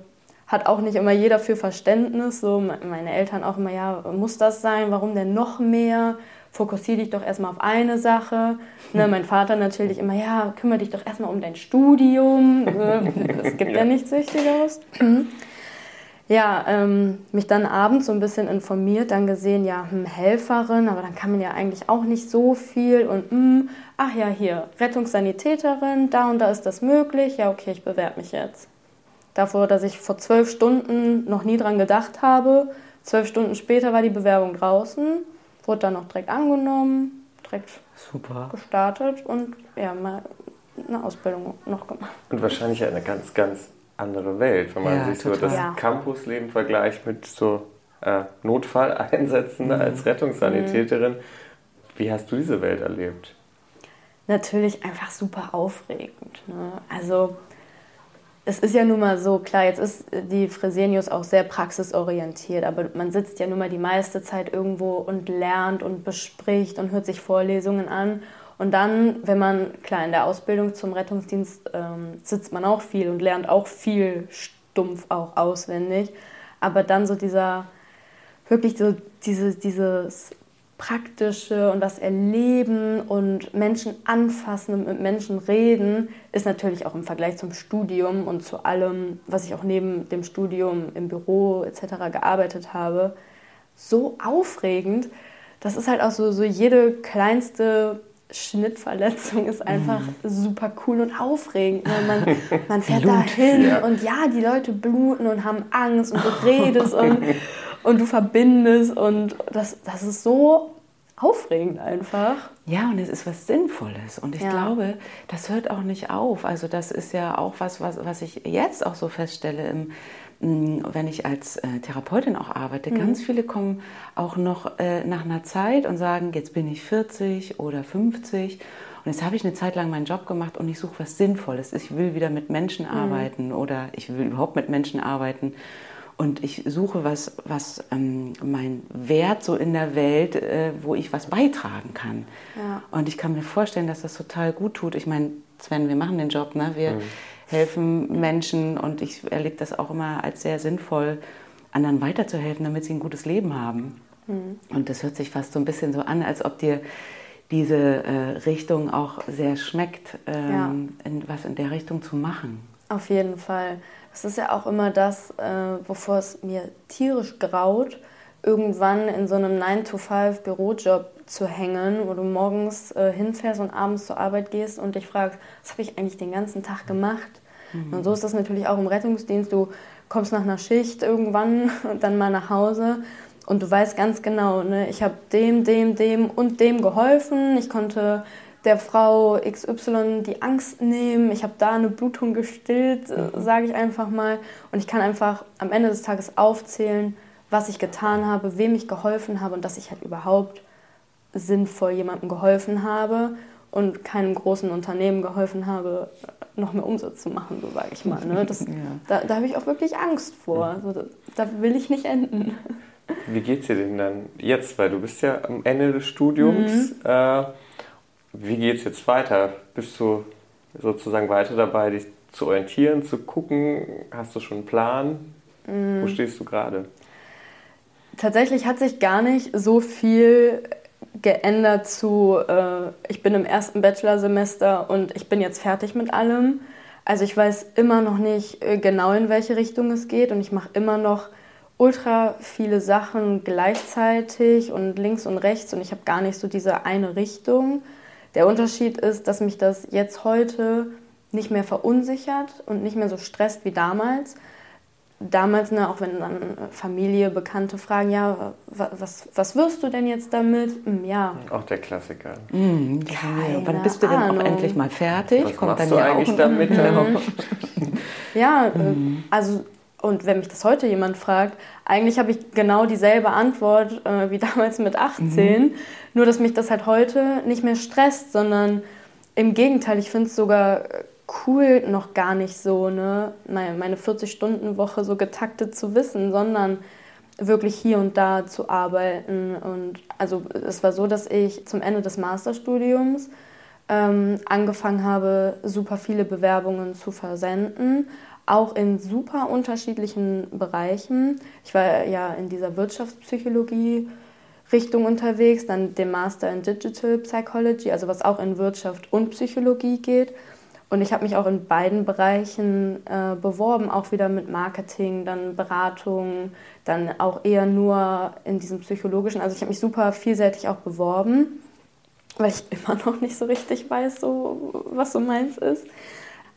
Speaker 1: hat auch nicht immer jeder für Verständnis. So, meine Eltern auch immer, ja, muss das sein? Warum denn noch mehr? Fokussiere dich doch erstmal auf eine Sache. Ne, mein Vater natürlich immer, ja, kümmere dich doch erstmal um dein Studium. Es gibt ja. ja nichts Wichtigeres. Ja, ähm, mich dann abends so ein bisschen informiert, dann gesehen, ja, hm, Helferin, aber dann kann man ja eigentlich auch nicht so viel und, hm, ach ja, hier, Rettungssanitäterin, da und da ist das möglich, ja, okay, ich bewerbe mich jetzt. Davor, dass ich vor zwölf Stunden noch nie dran gedacht habe, zwölf Stunden später war die Bewerbung draußen, wurde dann auch direkt angenommen, direkt
Speaker 2: Super.
Speaker 1: gestartet und ja, mal eine Ausbildung noch gemacht.
Speaker 3: Und wahrscheinlich eine ganz, ganz andere Welt, wenn man
Speaker 2: Ja,
Speaker 3: sich so
Speaker 2: total.
Speaker 3: das
Speaker 1: Ja.
Speaker 3: Campusleben vergleicht mit so äh, Notfalleinsätzen
Speaker 2: Mhm.
Speaker 3: als Rettungssanitäterin. Wie hast du diese Welt erlebt?
Speaker 1: natürlich einfach super aufregend. Ne? Also es ist ja nun mal so, klar, jetzt ist die Fresenius auch sehr praxisorientiert, aber man sitzt ja nun mal die meiste Zeit irgendwo und lernt und bespricht und hört sich Vorlesungen an. Und dann, wenn man, klar, in der Ausbildung zum Rettungsdienst ähm, sitzt man auch viel und lernt auch viel stumpf auch auswendig. Aber dann so dieser, wirklich so diese, dieses Praktische und das Erleben und Menschen anfassen und mit Menschen reden, ist natürlich auch im Vergleich zum Studium und zu allem, was ich auch neben dem Studium im Büro etc. gearbeitet habe, so aufregend. Das ist halt auch so, so jede kleinste Schnittverletzung ist einfach super cool und aufregend. Ne? Man, man fährt da hin
Speaker 3: ja.
Speaker 1: und ja, die Leute bluten und haben Angst und du redest und, und du verbindest und das, das ist so aufregend einfach.
Speaker 2: Ja, und es ist was Sinnvolles. Und ich
Speaker 1: Ja.
Speaker 2: glaube, das hört auch nicht auf. Also das ist ja auch was, was, was ich jetzt auch so feststelle, im, wenn ich als äh, Therapeutin auch arbeite. Ganz viele kommen auch noch äh, nach einer Zeit und sagen, jetzt bin ich 40 oder 50. Und jetzt habe ich eine Zeit lang meinen Job gemacht und ich suche was Sinnvolles. Ich will wieder mit Menschen arbeiten oder ich will überhaupt mit Menschen arbeiten. Und ich suche was, was ähm, mein Wert so in der Welt, äh, wo ich was beitragen kann.
Speaker 1: Ja.
Speaker 2: Und ich kann mir vorstellen, dass das total gut tut. Ich meine, Sven, wir machen den Job, ne? wir helfen Menschen und ich erlebe das auch immer als sehr sinnvoll, anderen weiterzuhelfen, damit sie ein gutes Leben haben. Und das hört sich fast so ein bisschen so an, als ob dir diese äh, Richtung auch sehr schmeckt, ähm, in, was in der Richtung zu machen.
Speaker 1: Auf jeden Fall. Es ist ja auch immer das, äh, wovor es mir tierisch graut, irgendwann in so einem 9-to-5-Bürojob zu hängen, wo du morgens äh, hinfährst und abends zur Arbeit gehst und dich fragst, was habe ich eigentlich den ganzen Tag gemacht? Und so ist das natürlich auch im Rettungsdienst. Du kommst nach einer Schicht irgendwann dann mal nach Hause und du weißt ganz genau, ne, ich habe dem, dem, dem und dem geholfen. Ich konnte der Frau XY die Angst nehmen. Ich habe da eine Blutung gestillt, äh, sage ich einfach mal. Und ich kann einfach am Ende des Tages aufzählen, was ich getan habe, wem ich geholfen habe und dass ich halt überhaupt sinnvoll jemandem geholfen habe und keinem großen Unternehmen geholfen habe, noch mehr Umsatz zu machen, so sage ich mal. Ne? Das, Da, da habe ich auch wirklich Angst vor. So, da, da will ich nicht enden.
Speaker 3: Wie geht's dir denn dann jetzt? Weil du bist ja am Ende des Studiums. Äh, wie geht's jetzt weiter? Bist du sozusagen weiter dabei, dich zu orientieren, zu gucken? Hast du schon einen Plan? Wo stehst du gerade?
Speaker 1: Tatsächlich hat sich gar nicht so viel geändert zu, äh, ich bin im ersten Bachelorsemester und ich bin jetzt fertig mit allem. Also ich weiß immer noch nicht äh, genau, in welche Richtung es geht und ich mache immer noch ultra viele Sachen gleichzeitig und links und rechts und ich habe gar nicht so diese eine Richtung. Der Unterschied ist, dass mich das jetzt heute nicht mehr verunsichert und nicht mehr so stresst wie damals. Damals, ne, auch wenn dann Familie, Bekannte fragen, ja, wa- was, was wirst du denn jetzt damit? Hm, Ja,
Speaker 3: Auch der Klassiker.
Speaker 2: Mhm,
Speaker 1: Keine.
Speaker 2: Wann bist du denn
Speaker 1: Ahnung.
Speaker 2: auch endlich mal fertig?
Speaker 3: Was
Speaker 2: Kommt
Speaker 3: machst
Speaker 2: dann
Speaker 3: du
Speaker 2: ja
Speaker 3: eigentlich
Speaker 2: auch
Speaker 3: damit?
Speaker 2: Genau.
Speaker 1: Ja, äh, also und wenn mich das heute jemand fragt, eigentlich habe ich genau dieselbe Antwort äh, wie damals mit 18, nur dass mich das halt heute nicht mehr stresst, sondern im Gegenteil, ich finde es sogar äh, cool, noch gar nicht so ne, meine, meine 40-Stunden-Woche so getaktet zu wissen, sondern wirklich hier und da zu arbeiten. Und also es war so, dass ich zum Ende des Masterstudiums ähm, angefangen habe, super viele Bewerbungen zu versenden, auch in super unterschiedlichen Bereichen. Ich war ja in dieser Wirtschaftspsychologie Richtung unterwegs, dann den Master in Digital Psychology, also was auch in Wirtschaft und Psychologie geht. Und ich habe mich auch in beiden Bereichen äh, beworben, auch wieder mit Marketing, dann Beratung, dann auch eher nur in diesem psychologischen. Also ich habe mich super vielseitig auch beworben, weil ich immer noch nicht so richtig weiß, so, was so meins ist.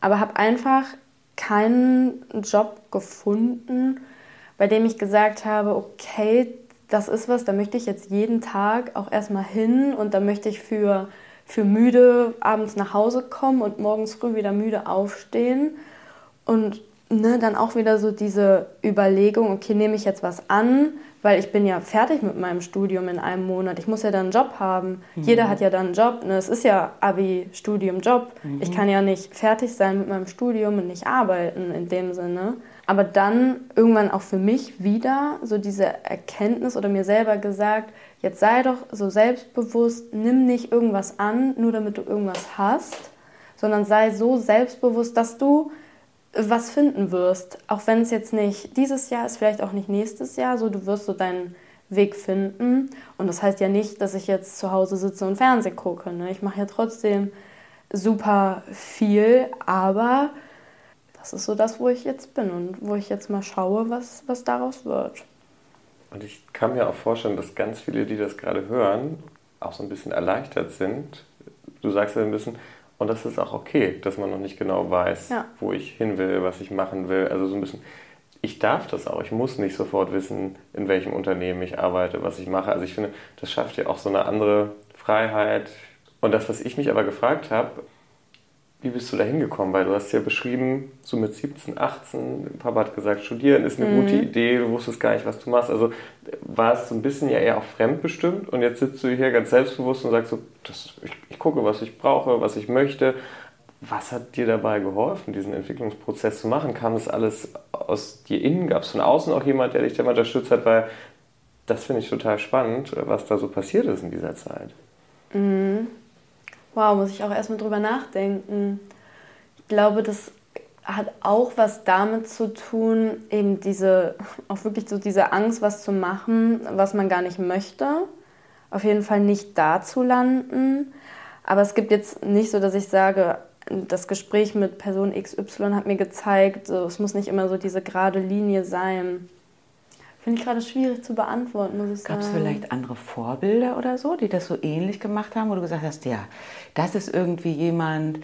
Speaker 1: Aber habe einfach keinen Job gefunden, bei dem ich gesagt habe, okay, das ist was, da möchte ich jetzt jeden Tag auch erstmal hin und da möchte ich für, für müde abends nach Hause kommen und morgens früh wieder müde aufstehen. Und ne, dann auch wieder so diese Überlegung, okay, nehme ich jetzt was an, weil ich bin ja fertig mit meinem Studium in einem Monat. Ich muss ja dann einen Job haben. Mhm. Jeder hat ja dann einen Job. Ne? Es ist ja Abi, Studium, Job. Mhm. Ich kann ja nicht fertig sein mit meinem Studium und nicht arbeiten in dem Sinne. Aber dann irgendwann auch für mich wieder so diese Erkenntnis oder mir selber gesagt, jetzt sei doch so selbstbewusst, nimm nicht irgendwas an, nur damit du irgendwas hast, sondern sei so selbstbewusst, dass du was finden wirst. Auch wenn es jetzt nicht dieses Jahr ist, vielleicht auch nicht nächstes Jahr, so du wirst so deinen Weg finden. Und das heißt ja nicht, dass ich jetzt zu Hause sitze und Fernsehen gucke. Ne? Ich mache ja trotzdem super viel, aber das ist so das, wo ich jetzt bin und wo ich jetzt mal schaue, was, was daraus wird.
Speaker 3: Und ich kann mir auch vorstellen, dass ganz viele, die das gerade hören, auch so ein bisschen erleichtert sind. Du sagst ja ein bisschen, und das ist auch okay, dass man noch nicht genau weiß, ja. wo ich hin will, was ich machen will. Also so ein bisschen, ich darf das auch. Ich muss nicht sofort wissen, in welchem Unternehmen ich arbeite, was ich mache. Also ich finde, das schafft ja auch so eine andere Freiheit. Und das, was ich mich aber gefragt habe, wie bist du da hingekommen? Weil du hast ja beschrieben, so mit 17, 18, Papa hat gesagt, studieren ist eine mhm. gute Idee, du wusstest gar nicht, was du machst. Also war es so ein bisschen ja eher auch fremdbestimmt und jetzt sitzt du hier ganz selbstbewusst und sagst so, das, ich, ich gucke, was ich brauche, was ich möchte. Was hat dir dabei geholfen, diesen Entwicklungsprozess zu machen? Kam das alles aus dir innen? Gab es von außen auch jemand, der dich da unterstützt hat? Weil das finde ich total spannend, was da so passiert ist in dieser Zeit.
Speaker 1: Mhm. Wow, muss ich auch erstmal drüber nachdenken. Ich glaube, das hat auch was damit zu tun, eben diese, auch wirklich so diese Angst, was zu machen, was man gar nicht möchte. Auf jeden Fall nicht da zu landen. Aber es gibt jetzt nicht so, dass ich sage, das Gespräch mit Person XY hat mir gezeigt, so, es muss nicht immer so diese gerade Linie sein. Finde ich gerade schwierig zu beantworten, muss ich
Speaker 2: sagen. Gab es vielleicht andere Vorbilder oder so, die das so ähnlich gemacht haben, wo du gesagt hast, ja, das ist irgendwie jemand,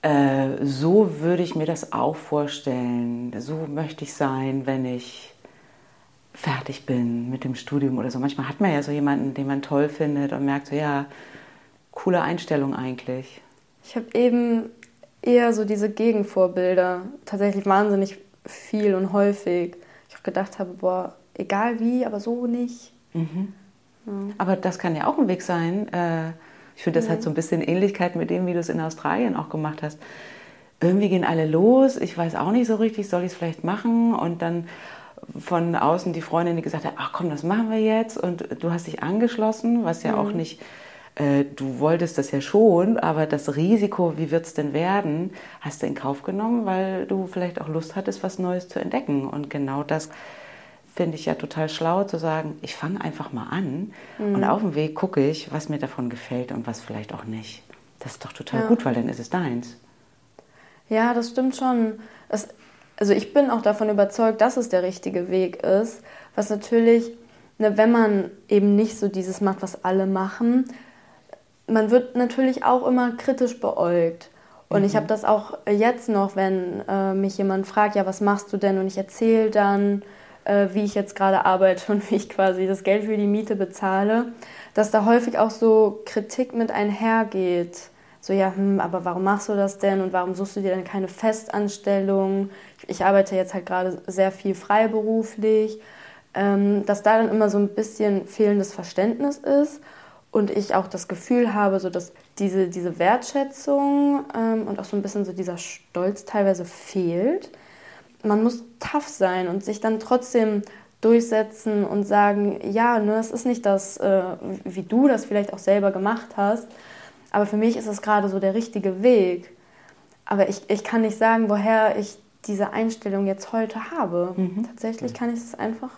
Speaker 2: äh, so würde ich mir das auch vorstellen, so möchte ich sein, wenn ich fertig bin mit dem Studium oder so. Manchmal hat man ja so jemanden, den man toll findet und merkt so, ja, coole Einstellung eigentlich.
Speaker 1: Ich habe eben eher so diese Gegenvorbilder, tatsächlich wahnsinnig viel und häufig gedacht habe, boah, egal wie, aber so nicht.
Speaker 2: Mhm. Ja. Aber das kann ja auch ein Weg sein. Äh, ich finde, das ja. hat so ein bisschen Ähnlichkeit mit dem, wie du es in Australien auch gemacht hast. Irgendwie gehen alle los, ich weiß auch nicht so richtig, soll ich es vielleicht machen? Und dann von außen die Freundin, die gesagt hat, ach komm, das machen wir jetzt. Und du hast dich angeschlossen, was ja mhm. auch nicht äh, du wolltest das ja schon, aber das Risiko, wie wird es denn werden, hast du in Kauf genommen, weil du vielleicht auch Lust hattest, was Neues zu entdecken. Und genau das finde ich ja total schlau zu sagen, ich fange einfach mal an mhm. und auf dem Weg gucke ich, was mir davon gefällt und was vielleicht auch nicht. Das ist doch total ja. gut, weil dann ist es deins.
Speaker 1: Ja, das stimmt schon. Es, also ich bin auch davon überzeugt, dass es der richtige Weg ist, was natürlich, ne, wenn man eben nicht so dieses macht, was alle machen, man wird natürlich auch immer kritisch beäugt. Und mhm. ich habe das auch jetzt noch, wenn äh, mich jemand fragt, ja, was machst du denn? Und ich erzähle dann, äh, wie ich jetzt gerade arbeite und wie ich quasi das Geld für die Miete bezahle, dass da häufig auch so Kritik mit einhergeht. So, ja, hm, aber warum machst du das denn und warum suchst du dir denn keine Festanstellung? Ich, ich arbeite jetzt halt gerade sehr viel freiberuflich. Ähm, dass da dann immer so ein bisschen fehlendes Verständnis ist und ich auch das Gefühl habe, so dass diese, diese Wertschätzung ähm, und auch so ein bisschen so dieser Stolz teilweise fehlt. Man muss tough sein und sich dann trotzdem durchsetzen und sagen, ja, ne, es ist nicht das, äh, wie du das vielleicht auch selber gemacht hast, aber für mich ist es gerade so der richtige Weg. Aber ich, ich kann nicht sagen, woher ich diese Einstellung jetzt heute habe. Mhm. Tatsächlich kann ich es einfach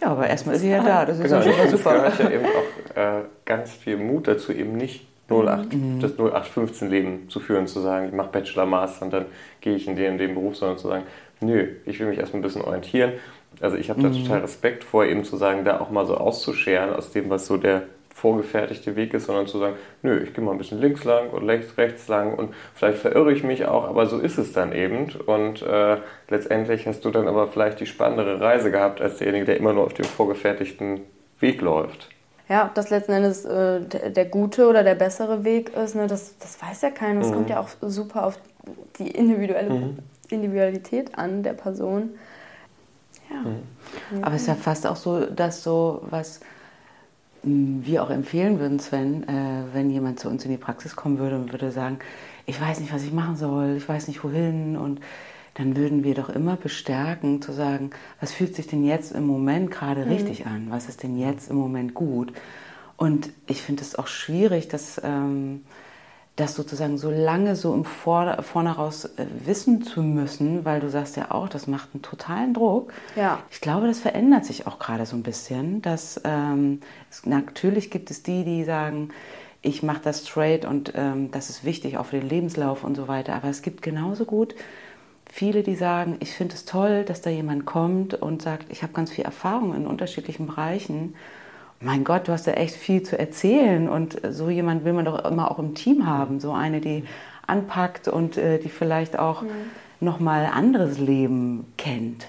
Speaker 2: ja, aber erstmal ist sie ja da. Das ist
Speaker 3: genau,
Speaker 2: schon
Speaker 3: mal super. gehört ja eben auch äh, ganz viel Mut dazu, eben nicht 08, mhm. das 0815-Leben zu führen, zu sagen, ich mache Bachelor, Master und dann gehe ich in den, in den Beruf, sondern zu sagen, nö, ich will mich erstmal ein bisschen orientieren. Also ich habe da mhm. total Respekt vor, eben zu sagen, da auch mal so auszuscheren aus dem, was so der vorgefertigte Weg ist, sondern zu sagen, nö, ich gehe mal ein bisschen links lang und rechts, rechts lang und vielleicht verirre ich mich auch, aber so ist es dann eben. Und äh, letztendlich hast du dann aber vielleicht die spannendere Reise gehabt als derjenige, der immer nur auf dem vorgefertigten Weg läuft.
Speaker 1: Ja, ob das letzten Endes äh, der, der, gute oder der bessere Weg ist, ne, das, das weiß ja keiner. Das mhm. kommt ja auch super auf die individuelle mhm. Individualität an der Person.
Speaker 2: Ja. Mhm. Aber es ist ja fast auch so, dass so was wir auch empfehlen würden, Sven, äh, wenn jemand zu uns in die Praxis kommen würde und würde sagen, ich weiß nicht, was ich machen soll, ich weiß nicht wohin und dann würden wir doch immer bestärken zu sagen, was fühlt sich denn jetzt im Moment gerade mhm. richtig an? Was ist denn jetzt im Moment gut? Und ich finde es auch schwierig, dass ähm, das sozusagen so lange so im Vor Vornherein äh, wissen zu müssen, weil du sagst ja auch, das macht einen totalen Druck.
Speaker 1: Ja.
Speaker 2: Ich glaube, das verändert sich auch gerade so ein bisschen. Dass, ähm, es, natürlich gibt es die, die sagen, ich mache das straight und ähm, das ist wichtig auch für den Lebenslauf und so weiter. Aber es gibt genauso gut viele, die sagen, ich finde es toll, dass da jemand kommt und sagt, ich habe ganz viel Erfahrung in unterschiedlichen Bereichen. Mein Gott, du hast da echt viel zu erzählen und so jemand will man doch immer auch im Team haben. So eine, die anpackt und äh, die vielleicht auch mhm. nochmal anderes Leben kennt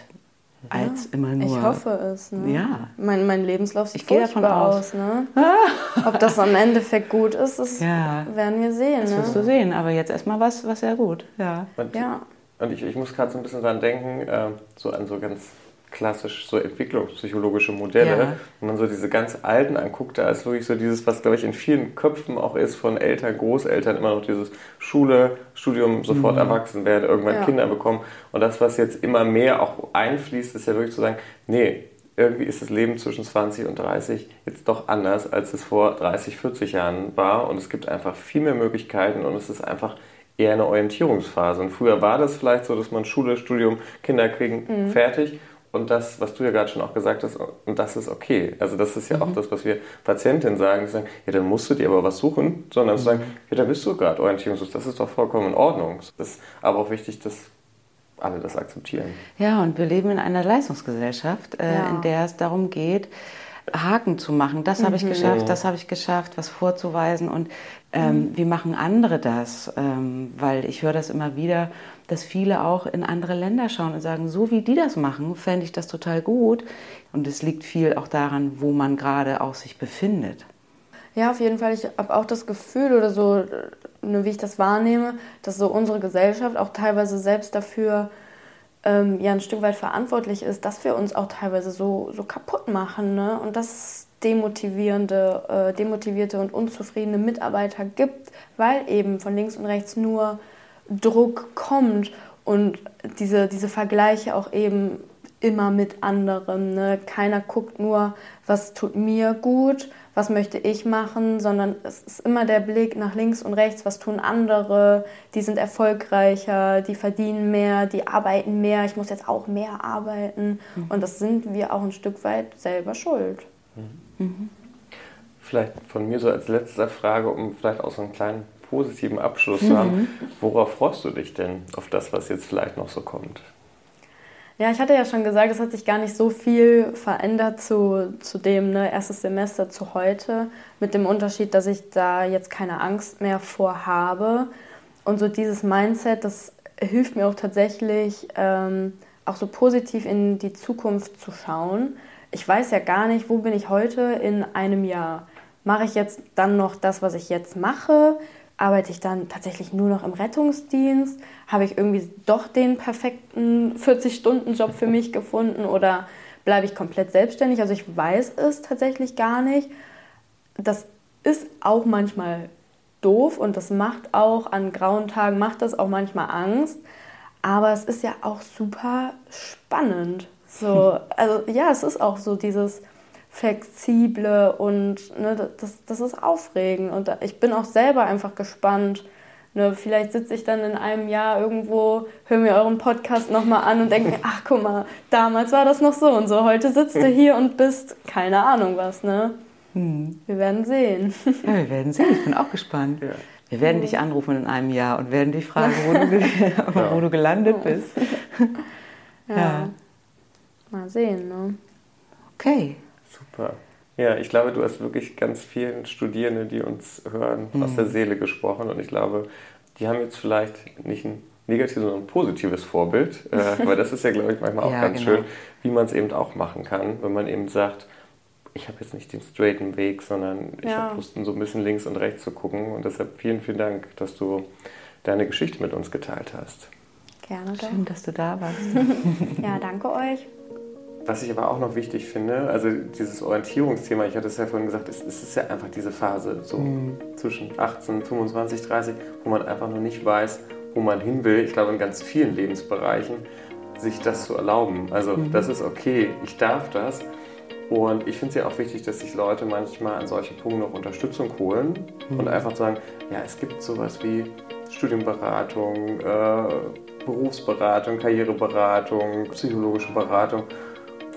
Speaker 2: als ja, immer nur.
Speaker 1: Ich hoffe es. Ne?
Speaker 2: Ja.
Speaker 1: Mein, mein Lebenslauf sieht
Speaker 2: ich gehe davon aus.
Speaker 1: aus ne? Ob das am Endeffekt gut ist, das ja. werden wir sehen.
Speaker 2: Das
Speaker 1: ne?
Speaker 2: wirst du sehen, aber jetzt erstmal was, was sehr gut. Ja.
Speaker 3: Und, ja. und ich, ich muss gerade so ein bisschen dran denken, äh, so an so ganz klassisch so entwicklungspsychologische Modelle. Ja. Wenn man so diese ganz alten anguckt, da ist wirklich so dieses, was glaube ich in vielen Köpfen auch ist von Eltern, Großeltern, immer noch dieses Schule, Studium, sofort mhm. erwachsen werden, irgendwann ja. Kinder bekommen. Und das, was jetzt immer mehr auch einfließt, ist ja wirklich zu sagen, nee, irgendwie ist das Leben zwischen 20 und 30 jetzt doch anders, als es vor 30, 40 Jahren war. Und es gibt einfach viel mehr Möglichkeiten und es ist einfach eher eine Orientierungsphase. Und früher war das vielleicht so, dass man Schule, Studium, Kinder kriegen, mhm. fertig und das, was du ja gerade schon auch gesagt hast, und das ist okay. Also das ist ja mhm. auch das, was wir Patientinnen sagen, die sagen, ja, dann musst du dir aber was suchen, sondern mhm. sagen, ja, da bist du gerade orientierungslos, das ist doch vollkommen in Ordnung. Das ist aber auch wichtig, dass alle das akzeptieren.
Speaker 2: Ja, und wir leben in einer Leistungsgesellschaft, äh, ja. in der es darum geht, Haken zu machen. Das mhm. habe ich geschafft, das habe ich geschafft, was vorzuweisen. Und ähm, mhm. wie machen andere das? Ähm, weil ich höre das immer wieder, dass viele auch in andere Länder schauen und sagen, so wie die das machen, fände ich das total gut. Und es liegt viel auch daran, wo man gerade auch sich befindet.
Speaker 1: Ja, auf jeden Fall. Ich habe auch das Gefühl oder so, nur wie ich das wahrnehme, dass so unsere Gesellschaft auch teilweise selbst dafür ähm, ja ein Stück weit verantwortlich ist, dass wir uns auch teilweise so, so kaputt machen. Ne? Und dass es demotivierende, äh, demotivierte und unzufriedene Mitarbeiter gibt, weil eben von links und rechts nur Druck kommt und diese, diese Vergleiche auch eben immer mit anderen. Ne? Keiner guckt nur, was tut mir gut, was möchte ich machen, sondern es ist immer der Blick nach links und rechts, was tun andere, die sind erfolgreicher, die verdienen mehr, die arbeiten mehr, ich muss jetzt auch mehr arbeiten. Mhm. Und das sind wir auch ein Stück weit selber schuld. Mhm.
Speaker 3: Mhm. Vielleicht von mir so als letzte Frage, um vielleicht auch so einen kleinen positiven Abschluss zu haben. Mhm. Worauf freust du dich denn auf das, was jetzt vielleicht noch so kommt?
Speaker 1: Ja, ich hatte ja schon gesagt, es hat sich gar nicht so viel verändert zu, zu dem ne, erstes Semester zu heute, mit dem Unterschied, dass ich da jetzt keine Angst mehr vor habe. Und so dieses Mindset, das hilft mir auch tatsächlich, ähm, auch so positiv in die Zukunft zu schauen. Ich weiß ja gar nicht, wo bin ich heute in einem Jahr. Mache ich jetzt dann noch das, was ich jetzt mache? Arbeite ich dann tatsächlich nur noch im Rettungsdienst? Habe ich irgendwie doch den perfekten 40-Stunden-Job für mich gefunden oder bleibe ich komplett selbstständig? Also ich weiß es tatsächlich gar nicht. Das ist auch manchmal doof und das macht auch an grauen Tagen, macht das auch manchmal Angst. Aber es ist ja auch super spannend. So, also ja, es ist auch so dieses flexible und ne, das, das ist aufregend. Und ich bin auch selber einfach gespannt. Ne, vielleicht sitze ich dann in einem Jahr irgendwo, höre mir euren Podcast nochmal an und denke mir, ach guck mal, damals war das noch so und so. Heute sitzt du hier und bist keine Ahnung was. Ne? Hm. Wir werden sehen.
Speaker 2: Ja, wir werden sehen. Ich bin auch gespannt. Ja. Wir werden dich anrufen in einem Jahr und werden dich fragen, wo du, ja. wo du gelandet bist.
Speaker 1: ja. ja. Mal sehen. Ne?
Speaker 2: Okay.
Speaker 3: Super. Ja, ich glaube, du hast wirklich ganz vielen Studierenden, die uns hören, mhm. aus der Seele gesprochen. Und ich glaube, die haben jetzt vielleicht nicht ein negatives, sondern ein positives Vorbild. Äh, weil das ist ja, glaube ich, manchmal auch ja, ganz genau. schön, wie man es eben auch machen kann, wenn man eben sagt, ich habe jetzt nicht den straighten Weg, sondern ich
Speaker 1: Ja.
Speaker 3: habe Lust, so ein bisschen links und rechts zu gucken. Und deshalb vielen, vielen Dank, dass du deine Geschichte mit uns geteilt hast.
Speaker 1: Gerne.
Speaker 2: Schön, dass du da warst.
Speaker 1: Ja, danke euch.
Speaker 3: Was ich aber auch noch wichtig finde, also dieses Orientierungsthema, ich hatte es ja vorhin gesagt, es, es ist ja einfach diese Phase so zwischen 18, 25, 30, wo man einfach noch nicht weiß, wo man hin will. Ich glaube, in ganz vielen Lebensbereichen sich das zu erlauben. Also das ist okay, ich darf das. Und ich finde es ja auch wichtig, dass sich Leute manchmal an solchen Punkten noch Unterstützung holen und einfach sagen, ja, es gibt sowas wie Studienberatung, äh, Berufsberatung, Karriereberatung, psychologische Beratung,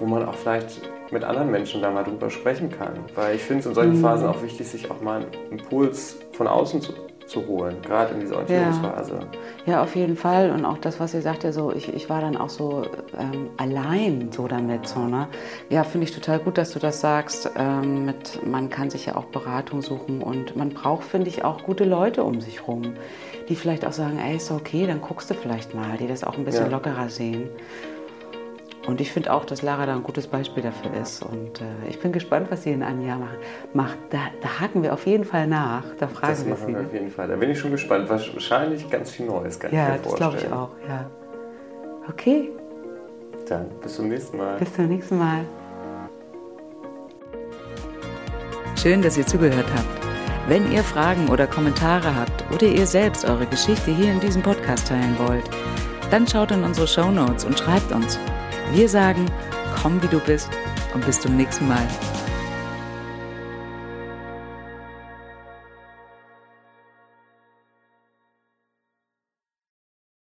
Speaker 3: wo man auch vielleicht mit anderen Menschen da mal drüber sprechen kann. Weil ich finde es in solchen Phasen auch wichtig, sich auch mal einen Impuls von außen zu, zu holen, gerade in dieser Orientierungsphase.
Speaker 2: Ja, auf jeden Fall. Und auch das, was ihr sagt, ja, so, ich, ich war dann auch so ähm, allein so damit. So, ne? Ja, finde ich total gut, dass du das sagst. Ähm, mit, man kann sich ja auch Beratung suchen und man braucht, finde ich, auch gute Leute um sich rum, die vielleicht auch sagen, ey, ist okay, dann guckst du vielleicht mal, die das auch ein bisschen
Speaker 3: Ja.
Speaker 2: lockerer sehen. Und ich finde auch, dass Lara da ein gutes Beispiel dafür ist. Und äh, ich bin gespannt, was sie in einem Jahr machen. macht. Da, da haken wir auf jeden Fall nach. Da fragen
Speaker 3: Das
Speaker 2: wir
Speaker 3: machen
Speaker 2: sie.
Speaker 3: wir auf jeden Fall. Da bin ich schon gespannt. Wahrscheinlich ganz viel Neues, kann
Speaker 2: Ja,
Speaker 3: ich mir
Speaker 2: das glaube
Speaker 3: vorstellen.
Speaker 2: ich auch. Ja. Okay,
Speaker 3: Dann bis zum nächsten Mal.
Speaker 2: bis zum nächsten Mal. Schön, dass ihr zugehört habt. Wenn ihr Fragen oder Kommentare habt oder ihr selbst eure Geschichte hier in diesem Podcast teilen wollt, dann schaut in unsere Shownotes und schreibt uns. Wir sagen, komm wie du bist und bis zum nächsten Mal.